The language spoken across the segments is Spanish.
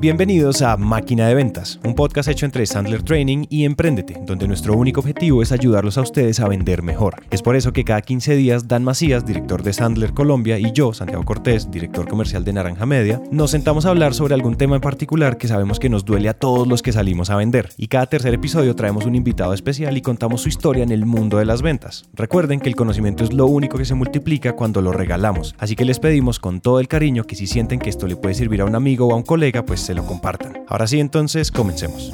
Bienvenidos a Máquina de Ventas, un podcast hecho entre Sandler Training y Emprendete, donde nuestro único objetivo es ayudarlos a ustedes a vender mejor. Es por eso que cada 15 días Dan Macías, director de Sandler Colombia, y yo, Santiago Cortés, director comercial de Naranja Media, nos sentamos a hablar sobre algún tema en particular que sabemos que nos duele a todos los que salimos a vender. Y cada tercer episodio traemos un invitado especial y contamos su historia en el mundo de las ventas. Recuerden que el conocimiento es lo único que se multiplica cuando lo regalamos, así que les pedimos con todo el cariño que si sienten que esto le puede servir a un amigo o a un colega, pues se lo compartan. Ahora sí, entonces, comencemos.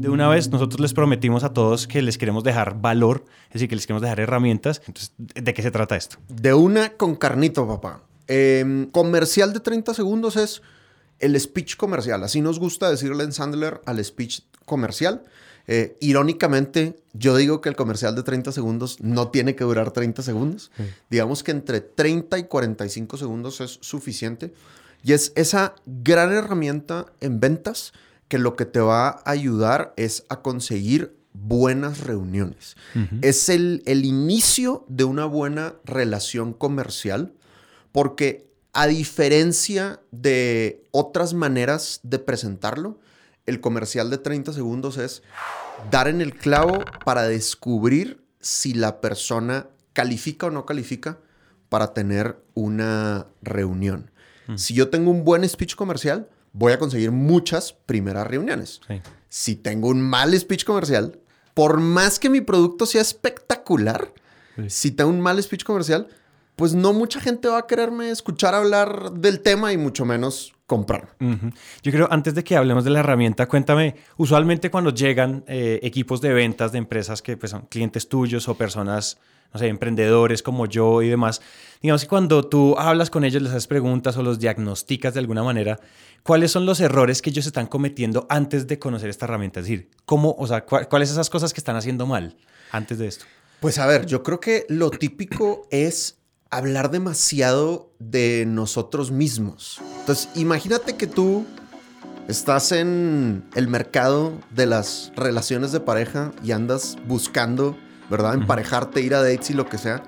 De una vez, nosotros les prometimos a todos que les queremos dejar valor, es decir, que les queremos dejar herramientas. Entonces, ¿de qué se trata esto? De una con carnito, papá. Em, comercial de 30 segundos es el speech comercial. Así nos gusta decirle en Sandler al speech comercial. Eh, irónicamente, yo digo que el comercial de 30 segundos no tiene que durar 30 segundos. Digamos que entre 30 y 45 segundos es suficiente. Y es esa gran herramienta en ventas que lo que te va a ayudar es a conseguir buenas reuniones. Es el, el inicio de una buena relación comercial porque a diferencia de otras maneras de presentarlo, el comercial de 30 segundos es dar en el clavo para descubrir si la persona califica o no califica para tener una reunión. Si yo tengo un buen speech comercial, voy a conseguir muchas primeras reuniones. Si tengo un mal speech comercial, por más que mi producto sea espectacular, si tengo un mal speech comercial, pues no mucha gente va a quererme escuchar hablar del tema y mucho menos comprar. Yo creo, antes de que hablemos de la herramienta, cuéntame, usualmente cuando llegan eh, equipos de ventas de empresas que pues, son clientes tuyos o personas, no sé, emprendedores como yo y demás, digamos que cuando tú hablas con ellos, les haces preguntas o los diagnosticas de alguna manera, ¿cuáles son los errores que ellos están cometiendo antes de conocer esta herramienta? Es decir, ¿cómo, o sea, cuáles esas cosas que están haciendo mal antes de esto? Pues a ver, yo creo que lo típico es hablar demasiado de nosotros mismos. Entonces, imagínate que tú estás en el mercado de las relaciones de pareja y andas buscando, ¿verdad? Emparejarte, ir a dates y lo que sea.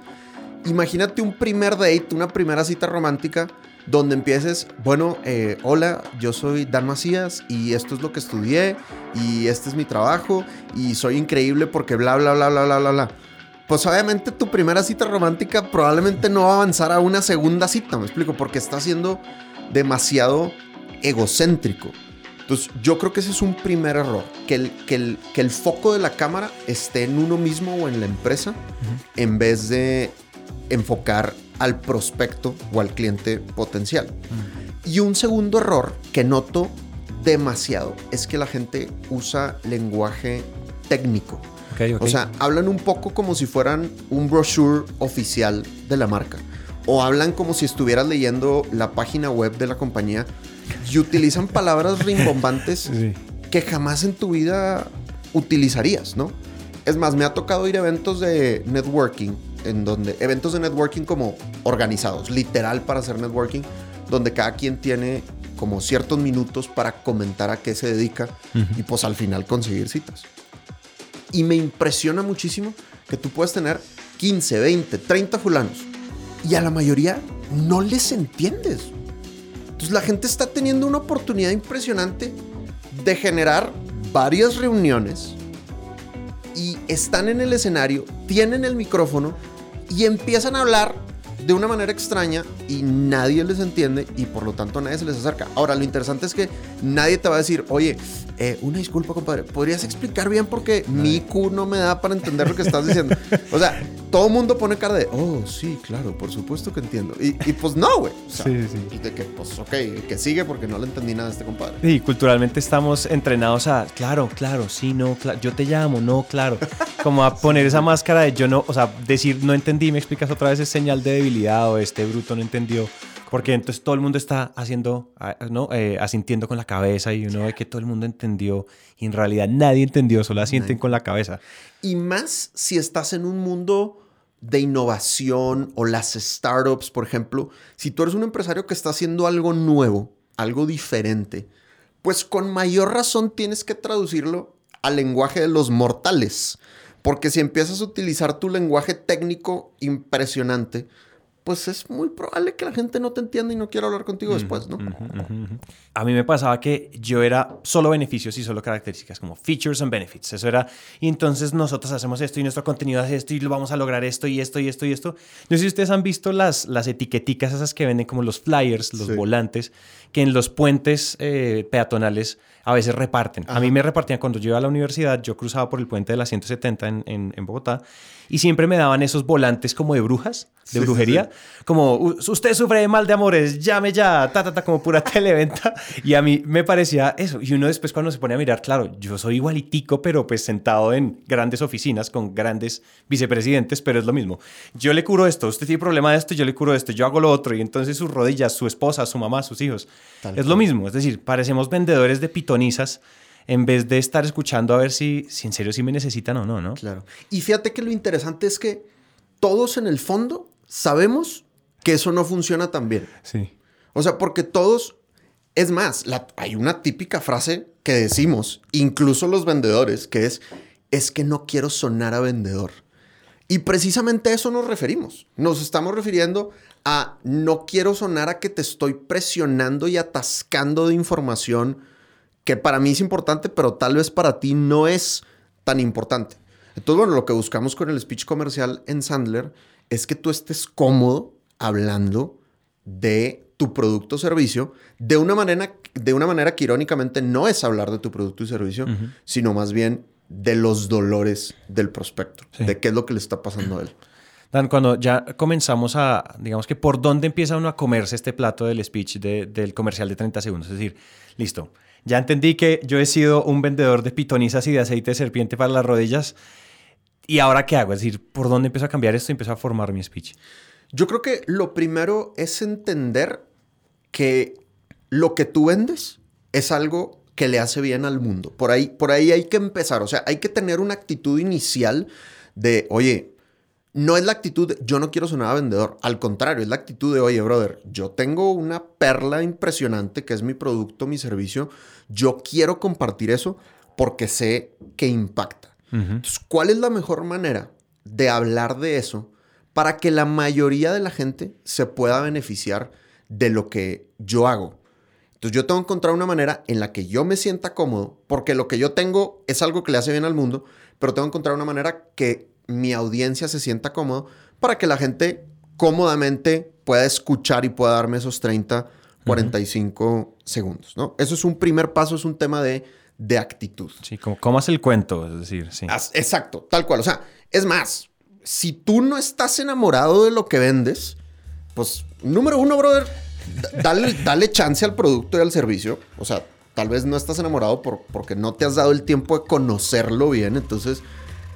Imagínate un primer date, una primera cita romántica donde empieces, bueno, eh, hola, yo soy Dan Macías y esto es lo que estudié y este es mi trabajo y soy increíble porque bla, bla, bla, bla, bla, bla, bla pues obviamente tu primera cita romántica probablemente no va a avanzar a una segunda cita, me explico, porque está siendo demasiado egocéntrico. Entonces, yo creo que ese es un primer error, que el, que el, que el foco de la cámara esté en uno mismo o en la empresa, en vez de enfocar al prospecto o al cliente potencial. Y un segundo error que noto demasiado es que la gente usa lenguaje técnico. O sea, hablan un poco como si fueran un brochure oficial de la marca. O hablan como si estuvieras leyendo la página web de la compañía y utilizan palabras rimbombantes que jamás en tu vida utilizarías, ¿no? Es más, me ha tocado ir a eventos de networking, en donde, eventos de networking como organizados, literal para hacer networking, donde cada quien tiene como ciertos minutos para comentar a qué se dedica y pues al final conseguir citas. Y me impresiona muchísimo que tú puedes tener 15, 20, 30 fulanos y a la mayoría no les entiendes. Entonces la gente está teniendo una oportunidad impresionante de generar varias reuniones y están en el escenario, tienen el micrófono y empiezan a hablar de una manera extraña y nadie les entiende y por lo tanto nadie se les acerca. Ahora, lo interesante es que nadie te va a decir, oye, eh, una disculpa, compadre, ¿podrías explicar bien porque mi IQ no me da para entender lo que estás diciendo? o sea, todo el mundo pone cara de, oh, sí, claro, por supuesto que entiendo. Y, pues no, güey. sí, sí. De que, pues, ok, que sigue porque no le entendí nada a este compadre. Y culturalmente estamos entrenados a, claro, claro, sí, no, claro, yo te llamo, no, claro. Como a poner esa máscara de yo no, o sea, decir no entendí, me explicas otra vez es señal de debilidad o este bruto no entendió. Porque entonces todo el mundo está haciendo, ¿no? Eh, asintiendo con la cabeza y uno ve que todo el mundo entendió y en realidad nadie entendió, solo asienten con la cabeza. Y más si estás en un mundo de innovación o las startups, por ejemplo, si tú eres un empresario que está haciendo algo nuevo, algo diferente, pues con mayor razón tienes que traducirlo al lenguaje de los mortales. Porque si empiezas a utilizar tu lenguaje técnico impresionante, pues es muy probable que la gente no te entienda y no quiera hablar contigo después, ¿no? A mí me pasaba que yo era solo beneficios y solo características, como features and benefits. Eso era, y entonces nosotros hacemos esto y nuestro contenido hace esto y lo vamos a lograr esto y esto y esto y esto. No sé si ustedes han visto las, las etiqueticas esas que venden como los flyers, los volantes, que en los puentes eh, peatonales a veces reparten. A mí me repartían cuando yo iba a la universidad, yo cruzaba por el puente de la 170 en, en, en Bogotá y siempre me daban esos volantes como de brujas, de brujería, como usted sufre de mal de amores, llame ya, ta, ta, ta, como pura televenta. Y a mí me parecía eso. Y uno después cuando se pone a mirar, claro, yo soy igualitico, pero pues sentado en grandes oficinas con grandes vicepresidentes, pero es lo mismo. Yo le curo esto, usted tiene problema de esto, yo le curo esto, yo hago lo otro. Y entonces sus rodillas, su esposa, su mamá, sus hijos. Es lo mismo. Es decir, parecemos vendedores de pitonizas en vez de estar escuchando a ver si, si en serio sí me necesitan o no, ¿no? Claro. Y fíjate que lo interesante es que todos en el fondo sabemos que eso no funciona tan bien. Sí. O sea, porque todos, es más, hay una típica frase que decimos, incluso los vendedores, que es, es que no quiero sonar a vendedor. Y precisamente a eso nos referimos. Nos estamos refiriendo a no quiero sonar a que te estoy presionando y atascando de información que para mí es importante, pero tal vez para ti no es tan importante. Entonces, bueno, lo que buscamos con el speech comercial en Sandler es que tú estés cómodo hablando de tu producto o servicio de una manera, de una manera que irónicamente no es hablar de tu producto y servicio, sino más bien de los dolores del prospecto, de qué es lo que le está pasando a él. Dan, cuando ya comenzamos a, digamos que por dónde empieza uno a comerse este plato del speech del comercial de 30 segundos, es decir, listo, ya entendí que yo he sido un vendedor de pitonizas y de aceite de serpiente para las rodillas. ¿Y ahora qué hago? Es decir, ¿por dónde empiezo a cambiar esto y empiezo a formar mi speech? Yo creo que lo primero es entender que lo que tú vendes es algo que le hace bien al mundo. Por ahí, por ahí hay que empezar. O sea, hay que tener una actitud inicial de, oye, no es la actitud de yo no quiero sonar a vendedor. Al contrario, es la actitud de, oye, brother, yo tengo una perla impresionante que es mi producto, mi servicio. Yo quiero compartir eso porque sé que impacta. Entonces, ¿cuál es la mejor manera de hablar de eso para que la mayoría de la gente se pueda beneficiar de lo que yo hago? Entonces yo tengo que encontrar una manera en la que yo me sienta cómodo, porque lo que yo tengo es algo que le hace bien al mundo, pero tengo que encontrar una manera que mi audiencia se sienta cómodo para que la gente cómodamente pueda escuchar y pueda darme esos 30, 45 segundos, ¿no? Eso es un primer paso, es un tema de, de actitud. Sí, como cómo hace el cuento, es decir, sí. Exacto, tal cual. O sea, es más, si tú no estás enamorado de lo que vendes, pues, número uno, brother, dale, dale chance al producto y al servicio. O sea, tal vez no estás enamorado por, porque no te has dado el tiempo de conocerlo bien, entonces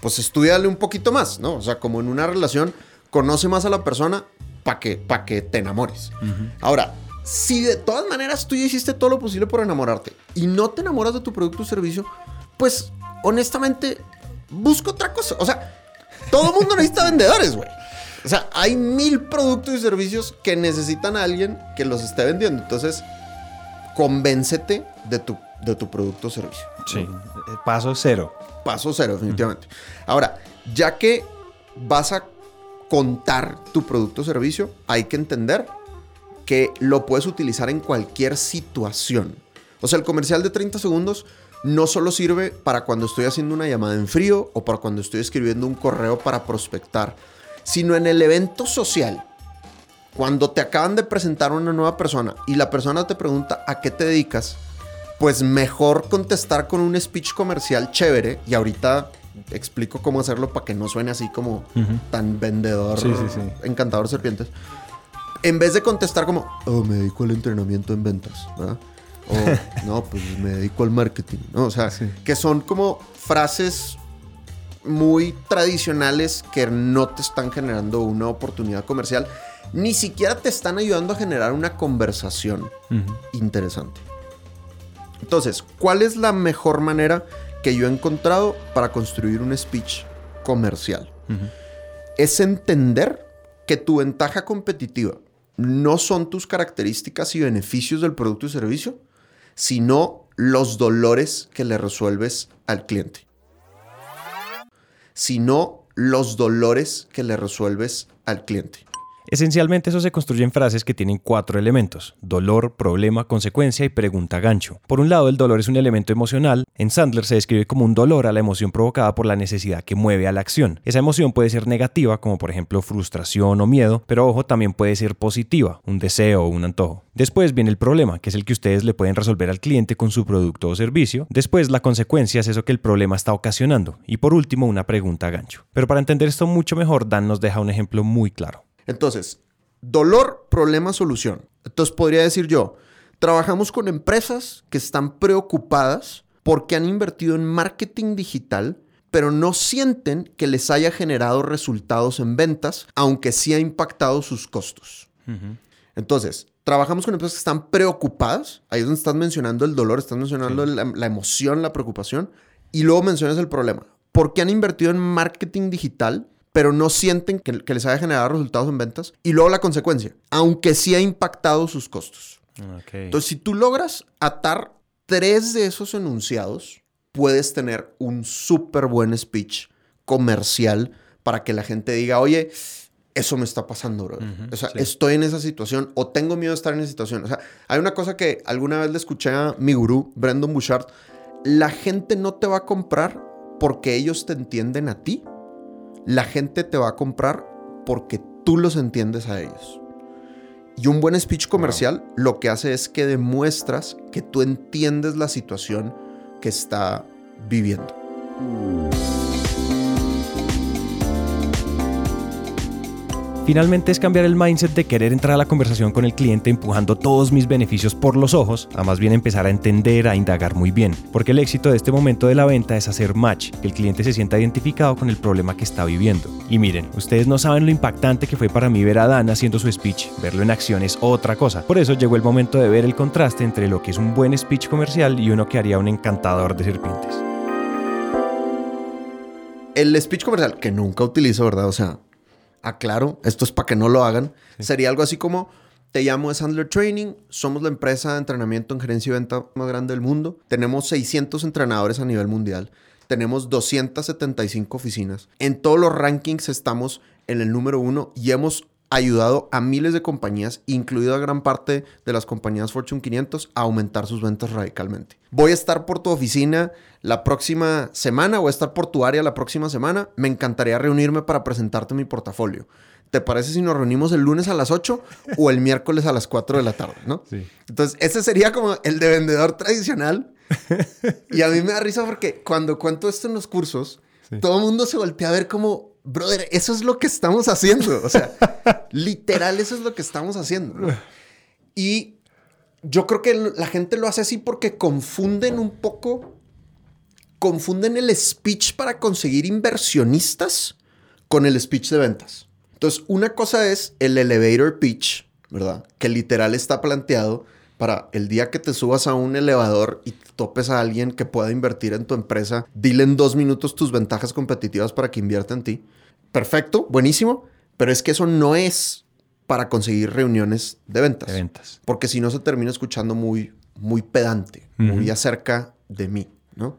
pues estudiale un poquito más, ¿no? O sea, como en una relación, conoce más a la persona para que, que te enamores. Ahora, si de todas maneras tú ya hiciste todo lo posible por enamorarte y no te enamoras de tu producto o servicio, pues honestamente, busca otra cosa. O sea, todo el mundo necesita vendedores, güey. O sea, hay mil productos y servicios que necesitan a alguien que los esté vendiendo. Entonces, convéncete de tu, de tu producto o servicio. Sí, paso cero paso cero, definitivamente. Ahora, ya que vas a contar tu producto o servicio, hay que entender que lo puedes utilizar en cualquier situación. O sea, el comercial de 30 segundos no solo sirve para cuando estoy haciendo una llamada en frío o para cuando estoy escribiendo un correo para prospectar, sino en el evento social. Cuando te acaban de presentar una nueva persona y la persona te pregunta a qué te dedicas, pues mejor contestar con un speech comercial chévere. Y ahorita explico cómo hacerlo para que no suene así como tan vendedor, encantador serpientes. En vez de contestar como, oh, me dedico al entrenamiento en ventas, ¿verdad? O, no, pues me dedico al marketing, ¿no? O sea, que son como frases muy tradicionales que no te están generando una oportunidad comercial, ni siquiera te están ayudando a generar una conversación interesante. Entonces, ¿cuál es la mejor manera que yo he encontrado para construir un speech comercial? Es entender que tu ventaja competitiva no son tus características y beneficios del producto y servicio, sino los dolores que le resuelves al cliente. Sino los dolores que le resuelves al cliente. Esencialmente eso se construye en frases que tienen cuatro elementos, dolor, problema, consecuencia y pregunta gancho. Por un lado, el dolor es un elemento emocional, en Sandler se describe como un dolor a la emoción provocada por la necesidad que mueve a la acción. Esa emoción puede ser negativa, como por ejemplo frustración o miedo, pero ojo, también puede ser positiva, un deseo o un antojo. Después viene el problema, que es el que ustedes le pueden resolver al cliente con su producto o servicio. Después la consecuencia es eso que el problema está ocasionando. Y por último, una pregunta gancho. Pero para entender esto mucho mejor, Dan nos deja un ejemplo muy claro. Entonces, dolor, problema, solución. Entonces podría decir yo, trabajamos con empresas que están preocupadas porque han invertido en marketing digital, pero no sienten que les haya generado resultados en ventas, aunque sí ha impactado sus costos. Entonces, trabajamos con empresas que están preocupadas, ahí es donde estás mencionando el dolor, estás mencionando la, la emoción, la preocupación, y luego mencionas el problema. Porque han invertido en marketing digital, pero no sienten que, les haya generado resultados en ventas. Y luego la consecuencia, aunque sí ha impactado sus costos. Entonces, si tú logras atar tres de esos enunciados, puedes tener un súper buen speech comercial para que la gente diga, oye, eso me está pasando, bro. o sea, estoy en esa situación o tengo miedo de estar en esa situación. O sea, hay una cosa que alguna vez le escuché a mi gurú, Brandon Bouchard. La gente no te va a comprar porque ellos te entienden a ti, la gente te va a comprar porque tú los entiendes a ellos. Y un buen speech comercial lo que hace es que demuestras que tú entiendes la situación que está viviendo. Finalmente es cambiar el mindset de querer entrar a la conversación con el cliente empujando todos mis beneficios por los ojos, a más bien empezar a entender, a indagar muy bien, porque el éxito de este momento de la venta es hacer match, que el cliente se sienta identificado con el problema que está viviendo. Y miren, ustedes no saben lo impactante que fue para mí ver a Dan haciendo su speech, verlo en acción es otra cosa. Por eso llegó el momento de ver el contraste entre lo que es un buen speech comercial y uno que haría un encantador de serpientes. El speech comercial, que nunca utilizo, ¿verdad? O sea, aclaro, esto es para que no lo hagan, sería algo así como, te llamo de Sandler Training, somos la empresa de entrenamiento en gerencia y venta más grande del mundo, tenemos 600 entrenadores a nivel mundial, tenemos 275 oficinas, en todos los rankings estamos en el número uno y hemos ayudado a miles de compañías, incluido a gran parte de las compañías Fortune 500, a aumentar sus ventas radicalmente. Voy a estar por tu oficina la próxima semana, voy a estar por tu área la próxima semana. Me encantaría reunirme para presentarte mi portafolio. ¿Te parece si nos reunimos el lunes a las 8 o el miércoles a las 4 de la tarde? ¿no? Sí. Entonces, ese sería como el de vendedor tradicional. y a mí me da risa porque cuando cuento esto en los cursos, todo el mundo se voltea a ver como, brother, eso es lo que estamos haciendo. O sea, literal, eso es lo que estamos haciendo. Y yo creo que la gente lo hace así porque confunden un poco, confunden el speech para conseguir inversionistas con el speech de ventas. Entonces, una cosa es el elevator pitch, ¿verdad? Que literal está planteado para el día que te subas a un elevador y topes a alguien que pueda invertir en tu empresa, dile en dos minutos tus ventajas competitivas para que invierta en ti. Perfecto, buenísimo, pero es que eso no es para conseguir reuniones de ventas. De ventas. Porque si no se termina escuchando muy, muy pedante, muy acerca de mí, ¿no?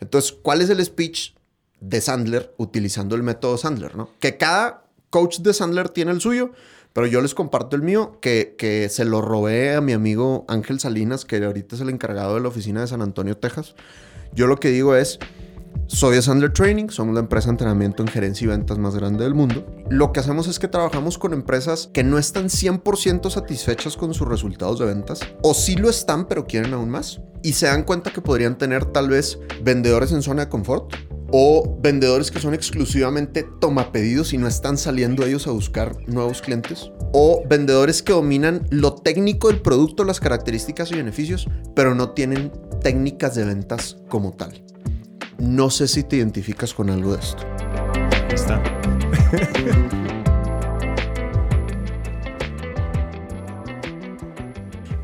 Entonces, ¿cuál es el speech de Sandler utilizando el método Sandler, ¿no? Que cada coach de Sandler tiene el suyo, pero yo les comparto el mío, que, que se lo robé a mi amigo Ángel Salinas, que ahorita es el encargado de la oficina de San Antonio, Texas. Yo lo que digo es, soy Sandler Training, somos la empresa de entrenamiento en gerencia y ventas más grande del mundo. Lo que hacemos es que trabajamos con empresas que no están 100% satisfechas con sus resultados de ventas, o sí lo están, pero quieren aún más, y se dan cuenta que podrían tener tal vez vendedores en zona de confort, o vendedores que son exclusivamente toma pedidos y no están saliendo ellos a buscar nuevos clientes, o vendedores que dominan lo técnico del producto, las características y beneficios, pero no tienen técnicas de ventas como tal. No sé si te identificas con algo de esto. Está.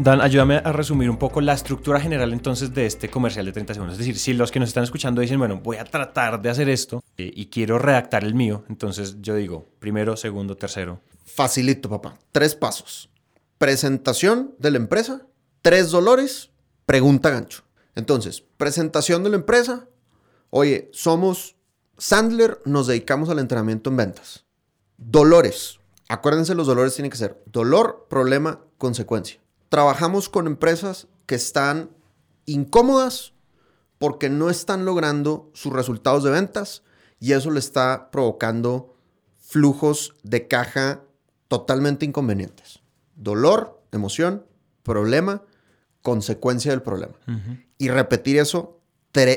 Dan, ayúdame a resumir un poco la estructura general entonces de este comercial de 30 segundos. Es decir, si los que nos están escuchando dicen, bueno, voy a tratar de hacer esto eh, y quiero redactar el mío, entonces yo digo, primero, segundo, tercero. Facilito, papá. Tres pasos. Presentación de la empresa, tres dolores, pregunta gancho. Entonces, presentación de la empresa. Oye, somos Sandler, nos dedicamos al entrenamiento en ventas. Dolores. Acuérdense, los dolores tienen que ser dolor, problema, consecuencia. Trabajamos con empresas que están incómodas porque no están logrando sus resultados de ventas y eso le está provocando flujos de caja totalmente inconvenientes. Dolor, emoción, problema, consecuencia del problema. Y repetir eso,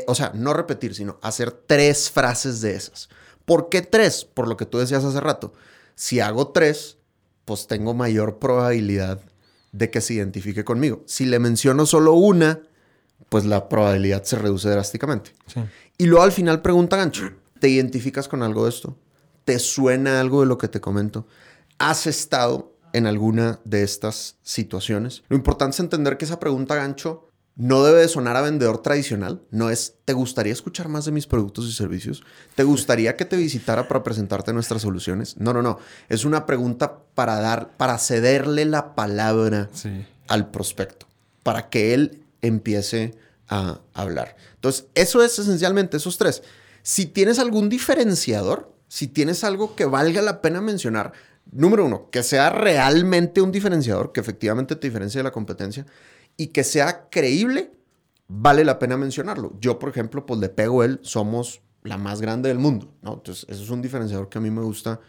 o sea, no repetir, sino hacer tres frases de esas. ¿Por qué tres? Por lo que tú decías hace rato. Si hago tres, pues tengo mayor probabilidad de que se identifique conmigo. Si le menciono solo una, pues la probabilidad se reduce drásticamente. Y luego al final pregunta gancho, ¿te identificas con algo de esto? ¿Te suena algo de lo que te comento? ¿Has estado en alguna de estas situaciones? Lo importante es entender que esa pregunta gancho no debe de sonar a vendedor tradicional. No es, ¿te gustaría escuchar más de mis productos y servicios? ¿Te gustaría que te visitara para presentarte nuestras soluciones? No, no, no. Es una pregunta para dar, para cederle la palabra al prospecto, para que él empiece a hablar. Entonces, eso es esencialmente esos tres. Si tienes algún diferenciador, si tienes algo que valga la pena mencionar, número uno, que sea realmente un diferenciador, que efectivamente te diferencie de la competencia y que sea creíble, vale la pena mencionarlo. Yo, por ejemplo, pues le pego él, somos la más grande del mundo, ¿no? Entonces, eso es un diferenciador que a mí me gusta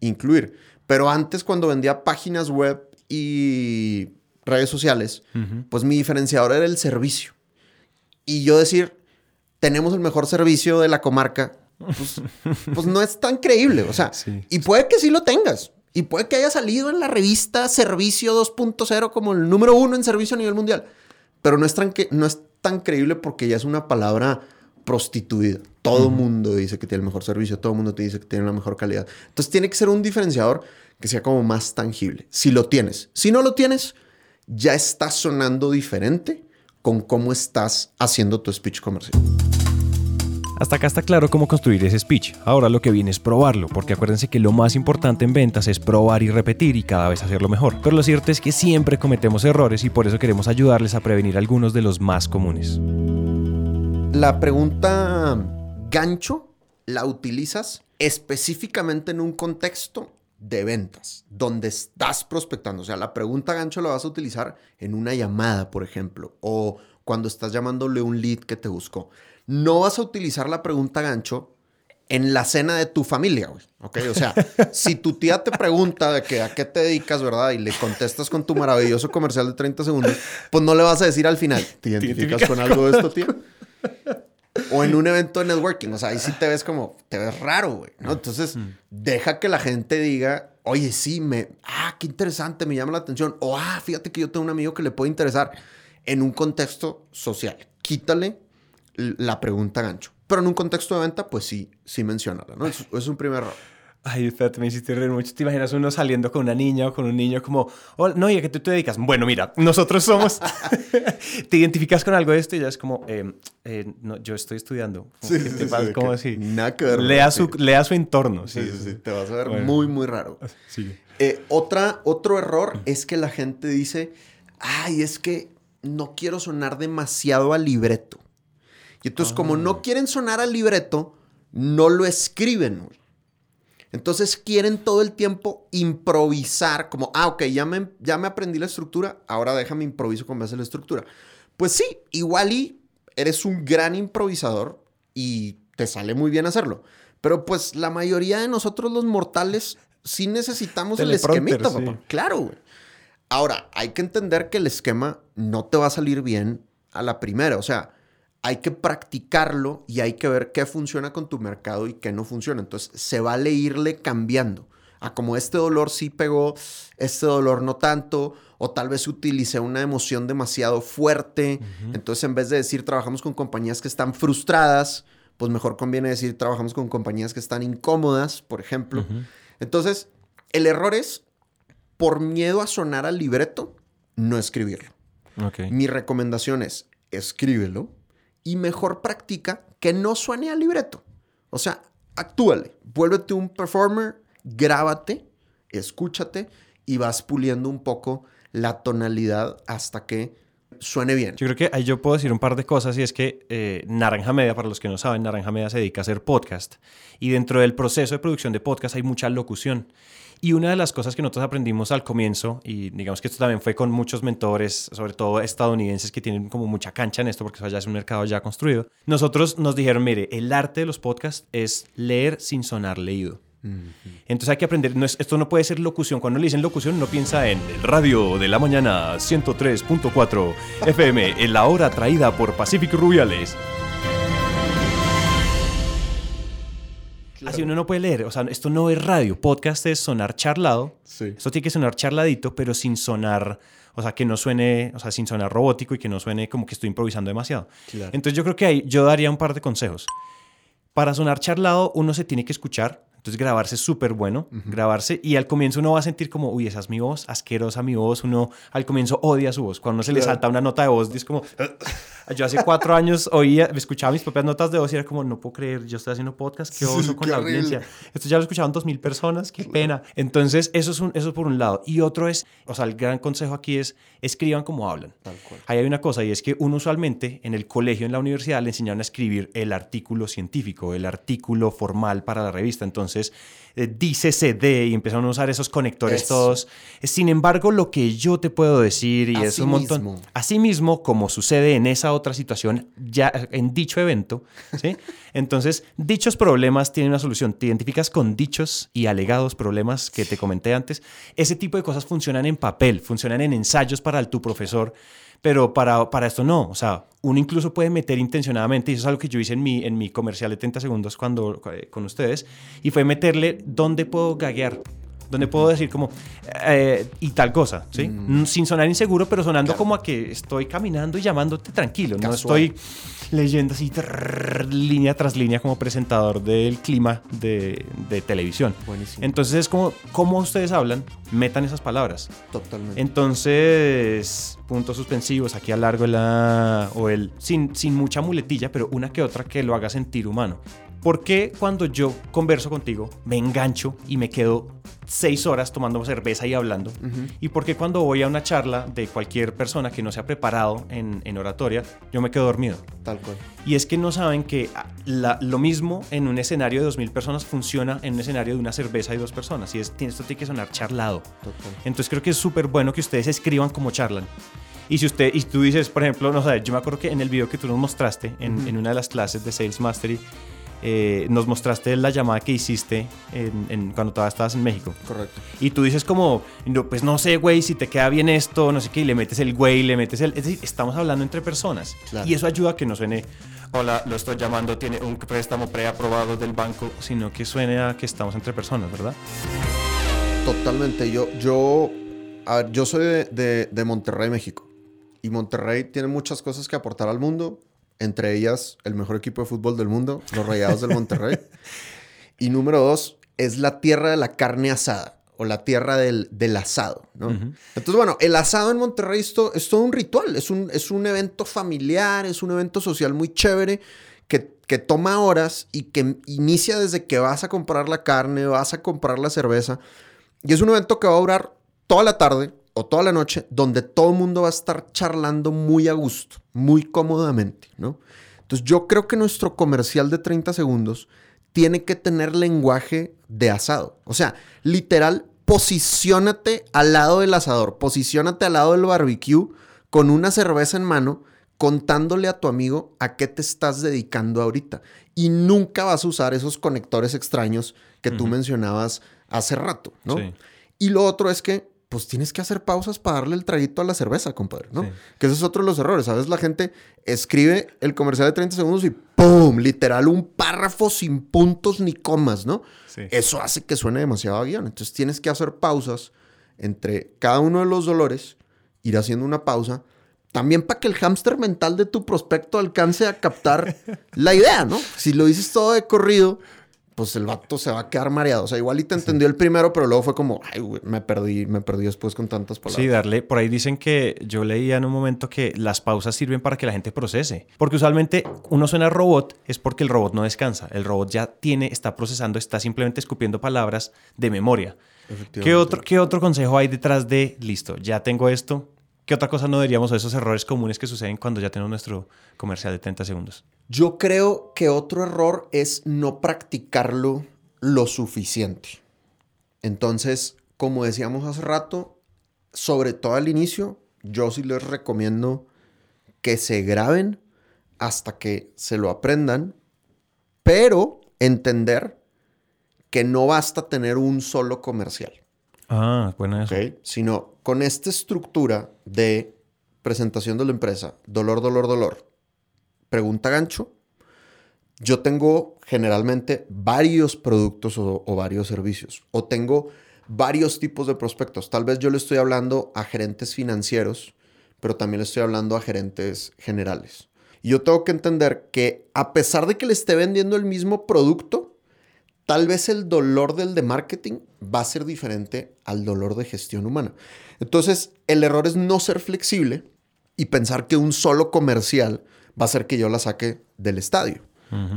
incluir. Pero antes, cuando vendía páginas web y redes sociales, pues mi diferenciador era el servicio. Y yo decir, tenemos el mejor servicio de la comarca, pues, pues no es tan creíble. O sea, y puede que sí lo tengas. Y puede que haya salido en la revista Servicio 2.0 como el número uno en servicio a nivel mundial. Pero no es tan, no es tan creíble porque ya es una palabra prostituida. Todo el mundo dice que tiene el mejor servicio, todo el mundo te dice que tiene la mejor calidad. Entonces tiene que ser un diferenciador que sea como más tangible. Si lo tienes. Si no lo tienes, ya está sonando diferente con cómo estás haciendo tu speech comercial. Hasta acá está claro cómo construir ese speech. Ahora lo que viene es probarlo, porque acuérdense que lo más importante en ventas es probar y repetir y cada vez hacerlo mejor. Pero lo cierto es que siempre cometemos errores y por eso queremos ayudarles a prevenir algunos de los más comunes. La pregunta gancho la utilizas específicamente en un contexto de ventas, donde estás prospectando. O sea, la pregunta gancho la vas a utilizar en una llamada, por ejemplo, o cuando estás llamándole un lead que te buscó no vas a utilizar la pregunta gancho en la cena de tu familia, güey. ¿Ok? O sea, si tu tía te pregunta de que a qué te dedicas, ¿verdad? Y le contestas con tu maravilloso comercial de 30 segundos, pues no le vas a decir al final, ¿te identificas con algo de esto, tía? O en un evento de networking, o sea, ahí sí te ves como, te ves raro, güey, ¿no? Entonces, mm. deja que la gente diga, oye, sí, me, ah, qué interesante, me llama la atención. O, ah, fíjate que yo tengo un amigo que le puede interesar en un contexto social. Quítale la pregunta gancho. Pero en un contexto de venta, pues sí, sí mencionala, ¿no? Es, es un primer error. Ay, espérate, me hiciste reír mucho. ¿Te imaginas uno saliendo con una niña o con un niño como, oh, no, ¿y a qué tú te dedicas? Bueno, mira, nosotros somos... ¿Te identificas con algo de esto? Y ya es como, eh, eh, no, yo estoy estudiando. Sí, sí, sí, como así. Nada que ver. Lea, su, lea su entorno. Sí, sí, sí. Te vas a ver muy, muy raro. Sí. Eh, otra, otro error es que la gente dice, ay, es que no quiero sonar demasiado al libreto. Y entonces, como no ah. quieren sonar al libreto, no lo escriben. Entonces quieren todo el tiempo improvisar, como, ah, ok, ya me, ya me aprendí la estructura, ahora déjame improviso con base en la estructura. Pues sí, igual y eres un gran improvisador y te sale muy bien hacerlo. Pero pues la mayoría de nosotros los mortales sí necesitamos el esquemita, papá. Claro, güey. Ahora, hay que entender que el esquema no te va a salir bien a la primera. O sea, hay que practicarlo y hay que ver qué funciona con tu mercado y qué no funciona. Entonces, se vale irle cambiando. A como este dolor sí pegó, este dolor no tanto, o tal vez utilicé una emoción demasiado fuerte. Entonces, en vez de decir trabajamos con compañías que están frustradas, pues mejor conviene decir trabajamos con compañías que están incómodas, por ejemplo. Entonces, el error es, por miedo a sonar al libreto, no escribirlo. Mi recomendación es, escríbelo, y mejor practica que no suene al libreto. O sea, actúale, vuélvete un performer, grábate, escúchate y vas puliendo un poco la tonalidad hasta que suene bien. Yo creo que ahí yo puedo decir un par de cosas y es que eh, Naranja Media, para los que no saben, Naranja Media se dedica a hacer podcast y dentro del proceso de producción de podcast hay mucha locución. Y una de las cosas que nosotros aprendimos al comienzo, y digamos que esto también fue con muchos mentores, sobre todo estadounidenses que tienen como mucha cancha en esto, porque eso ya es un mercado ya construido, nosotros nos dijeron, mire, el arte de los podcasts es leer sin sonar leído. Entonces hay que aprender, no es, esto no puede ser locución. Cuando le dicen locución, no piensa en el radio de la mañana 103.4 FM, en la hora traída por Pacífico Rubiales. Así uno no puede leer, o sea, esto no es radio, podcast es sonar charlado. Sí. Esto tiene que sonar charladito, pero sin sonar, o sea, que no suene, o sea, sin sonar robótico y que no suene como que estoy improvisando demasiado. Claro. Entonces yo creo que ahí yo daría un par de consejos. Para sonar charlado, uno se tiene que escuchar. Entonces grabarse es súper bueno, grabarse y al comienzo uno va a sentir como, uy, esa es mi voz, asquerosa mi voz, uno al comienzo odia su voz, cuando uno se le salta una nota de voz, es como, yo hace cuatro años oía, escuchaba mis propias notas de voz y era como, no puedo creer, yo estoy haciendo podcast, qué Sí, oso con qué la horrible. audiencia, esto ya lo escuchaban dos mil personas, qué pena. Entonces eso es, un, eso es por un lado. Y otro es, o sea, el gran consejo aquí es, escriban como hablan. Tal cual. Ahí hay una cosa y es que uno usualmente en el colegio, en la universidad, le enseñaron a escribir el artículo científico, el artículo formal para la revista. Entonces, eh, dice CD y empezaron a usar esos conectores Eso. todos. Eh, Sin embargo, lo que yo te puedo decir, y es Así un montón, mismo. asimismo, como sucede en esa otra situación, ya en dicho evento, ¿sí? Entonces, dichos problemas tienen una solución. Te identificas con dichos y alegados problemas que te comenté antes. Ese tipo de cosas funcionan en papel, funcionan en ensayos para el- tu profesor, pero para, para esto no. O sea, uno incluso puede meter intencionadamente, y eso es algo que yo hice en mi, en mi comercial de 30 segundos cuando, eh, con ustedes, y fue meterle dónde puedo gaguear. Donde puedo decir como eh, y tal cosa, ¿sí? Mm, Sin sonar inseguro, pero sonando como a que estoy caminando y llamándote tranquilo. No Casual. estoy leyendo así trrr, línea tras línea como presentador del clima de, de televisión. Buenísimo. Entonces es como, ¿cómo ustedes hablan? Metan esas palabras. Totalmente. Entonces, puntos suspensivos, aquí a largo la, o el, sin, sin mucha muletilla, pero una que otra que lo haga sentir humano. ¿Por qué cuando yo converso contigo me engancho y me quedo seis horas tomando cerveza y hablando? ¿Y por qué cuando voy a una charla de cualquier persona que no se ha preparado en, en oratoria, yo me quedo dormido? Tal cual. Y es que no saben que ah, la- lo mismo en un escenario de 2.000 personas funciona en un escenario de una cerveza y dos personas. Y es, esto tiene que sonar charlado. Total. Entonces creo que es súper bueno que ustedes escriban como charlan. Y si usted, y tú dices, por ejemplo, no sé, yo me acuerdo que en el video que tú nos mostraste, en, en una de las clases de Sales Mastery, eh, nos mostraste la llamada que hiciste en- en- cuando todavía estabas en México. Correcto. Y tú dices como, no, pues no sé, güey, si te queda bien esto, no sé qué, y le metes el güey, le metes el... Es decir, estamos hablando entre personas. Claro. Y eso ayuda a que no suene, hola, lo estoy llamando, tiene un préstamo preaprobado del banco, sino que suene a que estamos entre personas, ¿verdad? Totalmente. Yo, yo, a ver, yo soy de, de- de Monterrey, México. Y Monterrey tiene muchas cosas que aportar al mundo. Entre ellas, el mejor equipo de fútbol del mundo, los Rayados del Monterrey. Y número dos, es la tierra de la carne asada. O la tierra del, del asado, ¿no? Entonces, bueno, el asado en Monterrey es, to- es todo un ritual. Es un, es un evento familiar, es un evento social muy chévere que, que toma horas y que inicia desde que vas a comprar la carne, vas a comprar la cerveza. Y es un evento que va a durar toda la tarde o toda la noche, donde todo el mundo va a estar charlando muy a gusto, muy cómodamente, ¿no? Entonces yo creo que nuestro comercial de 30 segundos tiene que tener lenguaje de asado. O sea, literal, posiciónate al lado del asador, posiciónate al lado del barbecue con una cerveza en mano, contándole a tu amigo a qué te estás dedicando ahorita. Y nunca vas a usar esos conectores extraños que tú mencionabas hace rato, ¿no? Sí. Y lo otro es que, pues tienes que hacer pausas para darle el traguito a la cerveza, compadre, ¿no? Sí. Que ese es otro de los errores. A veces la gente escribe el comercial de 30 segundos y ¡pum! Literal, un párrafo sin puntos ni comas, ¿no? Sí. Eso hace que suene demasiado a guion. Entonces tienes que hacer pausas entre cada uno de los dolores, ir haciendo una pausa. También para que el hámster mental de tu prospecto alcance a captar la idea, ¿no? Si lo dices todo de corrido, pues el vato se va a quedar mareado. O sea, igual y te entendió el primero, pero luego fue como, ay, güey, me perdí, me perdí después con tantas palabras. Sí, darle, por ahí dicen que yo leía en un momento que las pausas sirven para que la gente procese. Porque usualmente uno suena robot es porque el robot no descansa. El robot ya tiene, está procesando, está simplemente escupiendo palabras de memoria. Efectivamente. ¿Qué otro, ¿Qué otro consejo hay detrás de, listo, ya tengo esto, ¿Qué otra cosa no diríamos esos errores comunes que suceden cuando ya tenemos nuestro comercial de 30 segundos? Yo creo que otro error es no practicarlo lo suficiente. Entonces, como decíamos hace rato, sobre todo al inicio, yo sí les recomiendo que se graben hasta que se lo aprendan, pero entender que no basta tener un solo comercial. Ah, bueno eso. Sino con esta estructura de presentación de la empresa, dolor, dolor, dolor, pregunta gancho, yo tengo generalmente varios productos o, varios servicios o tengo varios tipos de prospectos. Tal vez yo le estoy hablando a gerentes financieros, pero también le estoy hablando a gerentes generales. Y yo tengo que entender que a pesar de que le esté vendiendo el mismo producto, tal vez el dolor del de marketing va a ser diferente al dolor de gestión humana. Entonces, el error es no ser flexible y pensar que un solo comercial va a hacer que yo la saque del estadio.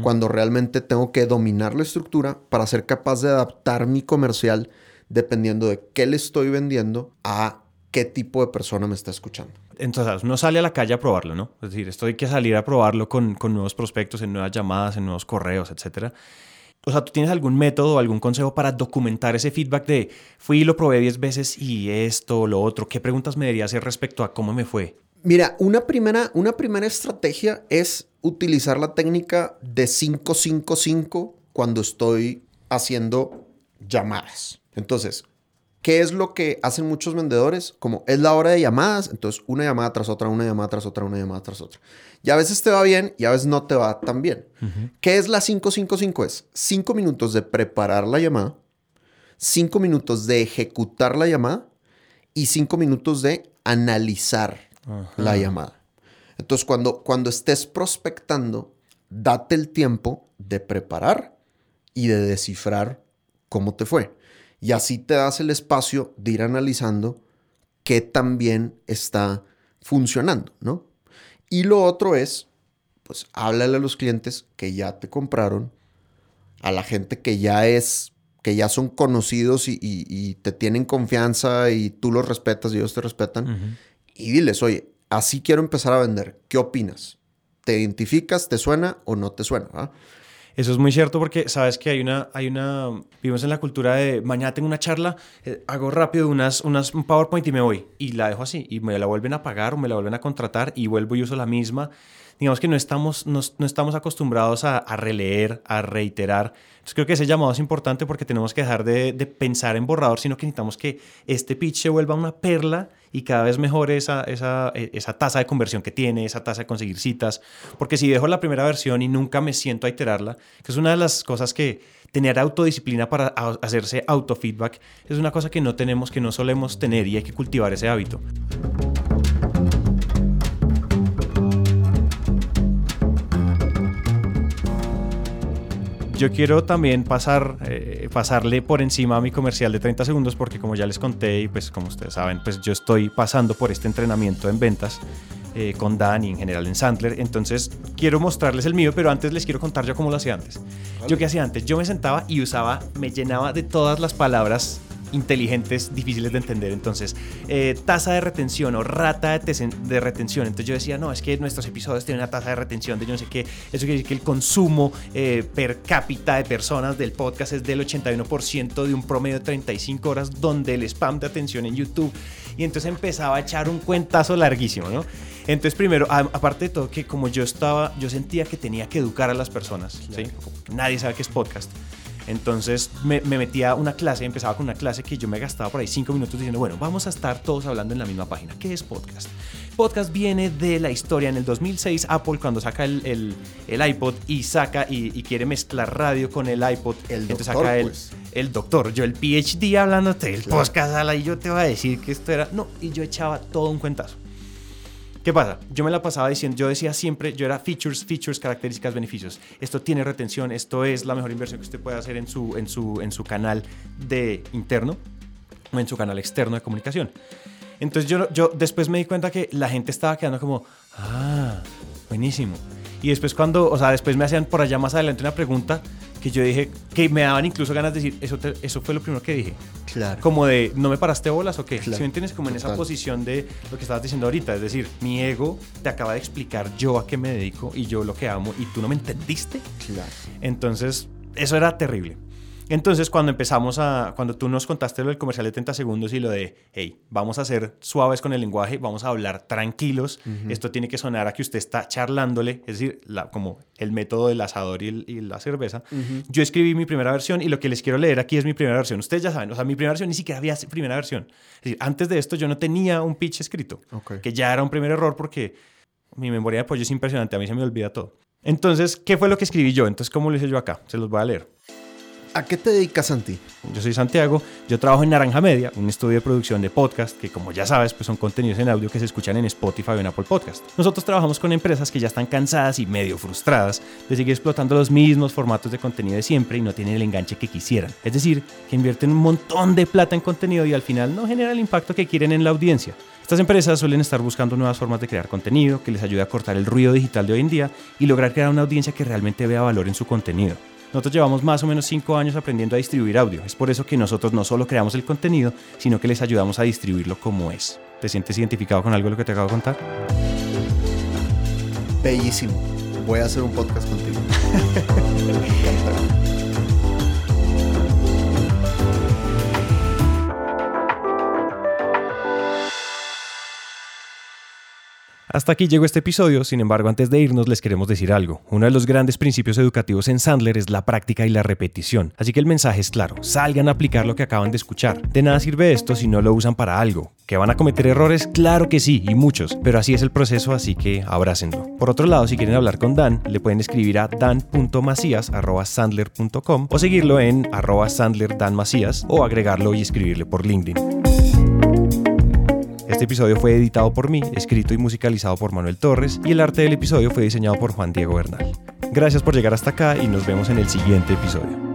Cuando realmente tengo que dominar la estructura para ser capaz de adaptar mi comercial dependiendo de qué le estoy vendiendo a qué tipo de persona me está escuchando. Entonces, uno sale a la calle a probarlo, ¿no? Es decir, esto hay que salir a probarlo con, con nuevos prospectos, en nuevas llamadas, en nuevos correos, etcétera. O sea, ¿tú tienes algún método o algún consejo para documentar ese feedback de fui y lo probé 10 veces y esto, lo otro? ¿Qué preguntas me debería hacer respecto a cómo me fue? Mira, una primera, una primera estrategia es utilizar la técnica de 555 cuando estoy haciendo llamadas. Entonces, ¿qué es lo que hacen muchos vendedores? Como es la hora de llamadas, entonces una llamada tras otra, una llamada tras otra, una llamada tras otra. Y a veces te va bien y a veces no te va tan bien. ¿Qué es la 555? Es 5 minutos de preparar la llamada, 5 minutos de ejecutar la llamada y 5 minutos de analizar la llamada. Entonces, cuando, cuando estés prospectando, date el tiempo de preparar y de descifrar cómo te fue. Y así te das el espacio de ir analizando qué también está funcionando, ¿no? Y lo otro es, pues háblale a los clientes que ya te compraron, a la gente que ya es, que ya son conocidos y, te tienen confianza y tú los respetas y ellos te respetan. Y diles, oye, así quiero empezar a vender. ¿Qué opinas? ¿Te identificas? ¿Te suena o no te suena? Eso es muy cierto porque sabes que hay una, hay una, vivimos en la cultura de mañana tengo una charla, eh, hago rápido unas, unas, un PowerPoint y me voy y la dejo así y me la vuelven a pagar o me la vuelven a contratar y vuelvo y uso la misma. Digamos que no estamos, no, no estamos acostumbrados a, a, releer, a reiterar. Entonces creo que ese llamado es importante porque tenemos que dejar de, de pensar en borrador, sino que necesitamos que este pitch se vuelva una perla y cada vez mejor esa, esa, e, esa tasa de conversión que tiene, esa tasa de conseguir citas. Porque si dejo la primera versión y nunca me siento a iterarla, que es una de las cosas que tener autodisciplina para hacerse autofeedback es una cosa que no tenemos, que no solemos tener y hay que cultivar ese hábito. Yo quiero también pasar, eh, pasarle por encima a mi comercial de 30 segundos porque como ya les conté y pues como ustedes saben, pues yo estoy pasando por este entrenamiento en ventas eh, con Dan y en general en Sandler. Entonces quiero mostrarles el mío, pero antes les quiero contar yo cómo lo hacía antes. Yo qué hacía antes, yo me sentaba y usaba, me llenaba de todas las palabras inteligentes, difíciles de entender. Entonces, eh, tasa de retención o rata de, retención. Entonces yo decía, no, es que nuestros episodios tienen una tasa de retención de yo no sé qué. Eso quiere decir que el consumo eh, per cápita de personas del podcast es del 81% de un promedio de 35 horas, donde el spam de atención en YouTube. Y entonces empezaba a echar un cuentazo larguísimo, ¿no? Entonces, primero, aparte de todo, que como yo estaba, yo sentía que tenía que educar a las personas, ¿sí? Nadie sabe qué es podcast. Entonces me, metía una clase, empezaba con una clase que yo me gastaba por ahí cinco minutos diciendo, bueno, vamos a estar todos hablando en la misma página. ¿Qué es podcast? Podcast viene de la historia en el 2006, Apple cuando saca el, iPod y saca y, quiere mezclar radio con el iPod. El entonces doctor, saca el, pues. el doctor, yo el PhD hablándote del podcast, y yo te voy a decir que esto era... No, y yo echaba todo un cuentazo. ¿Qué pasa? Yo me la pasaba diciendo, yo decía siempre, yo era features, features, características, beneficios. Esto tiene retención, esto es la mejor inversión que usted puede hacer en su, en su, en su canal de interno o en su canal externo de comunicación. Entonces yo, yo después me di cuenta que la gente estaba quedando como, ah, buenísimo. Y después cuando, o sea, después me hacían por allá más adelante una pregunta que yo dije, que me daban incluso ganas de decir, eso, te- eso fue lo primero que dije. Claro. Como de, ¿no me paraste bolas o qué? Claro. Si me entiendes? Como en esa posición de lo que estabas diciendo ahorita. Es decir, mi ego te acaba de explicar yo a qué me dedico y yo lo que amo y tú no me entendiste. Claro. Entonces, eso era terrible. Entonces, cuando empezamos a, cuando tú nos contaste lo del comercial de 30 segundos y lo de, hey, vamos a ser suaves con el lenguaje, vamos a hablar tranquilos, esto tiene que sonar a que usted está charlándole, es decir, la- como el método del asador y, el- y la cerveza. Yo escribí mi primera versión y lo que les quiero leer aquí es mi primera versión. Ustedes ya saben, o sea, mi primera versión ni siquiera había primera versión. Es decir, antes de esto yo no tenía un pitch escrito, Ok. que ya era un primer error porque mi memoria de apoyo es impresionante, a mí se me olvida todo. Entonces, ¿qué fue lo que escribí yo? Entonces, ¿cómo lo hice yo acá? Se los voy a leer. ¿A qué te dedicas, Santi? Yo soy Santiago, yo trabajo en Naranja Media, un estudio de producción de podcast que como ya sabes, pues son contenidos en audio que se escuchan en Spotify o en Apple Podcast. Nosotros trabajamos con empresas que ya están cansadas y medio frustradas de seguir explotando los mismos formatos de contenido de siempre y no tienen el enganche que quisieran. Es decir, que invierten un montón de plata en contenido y al final no genera el impacto que quieren en la audiencia. Estas empresas suelen estar buscando nuevas formas de crear contenido que les ayude a cortar el ruido digital de hoy en día y lograr crear una audiencia que realmente vea valor en su contenido. Nosotros llevamos más o menos 5 años aprendiendo a distribuir audio. Es por eso que nosotros no solo creamos el contenido, sino que les ayudamos a distribuirlo como es. ¿Te sientes identificado con algo de lo que te acabo de contar? Bellísimo. Voy a hacer un podcast contigo. Hasta aquí llegó este episodio, sin embargo, antes de irnos les queremos decir algo. Uno de los grandes principios educativos en Sandler es la práctica y la repetición. Así que el mensaje es claro, salgan a aplicar lo que acaban de escuchar. De nada sirve esto si no lo usan para algo. ¿Que van a cometer errores? Claro que sí, y muchos, pero así es el proceso, así que abrácenlo. Por otro lado, si quieren hablar con Dan, le pueden escribir a dan.macías.sandler.com o seguirlo en arroba sandlerdanmacías o agregarlo y escribirle por LinkedIn. Este episodio fue editado por mí, escrito y musicalizado por Manuel Torres y el arte del episodio fue diseñado por Juan Diego Bernal. Gracias por llegar hasta acá y nos vemos en el siguiente episodio.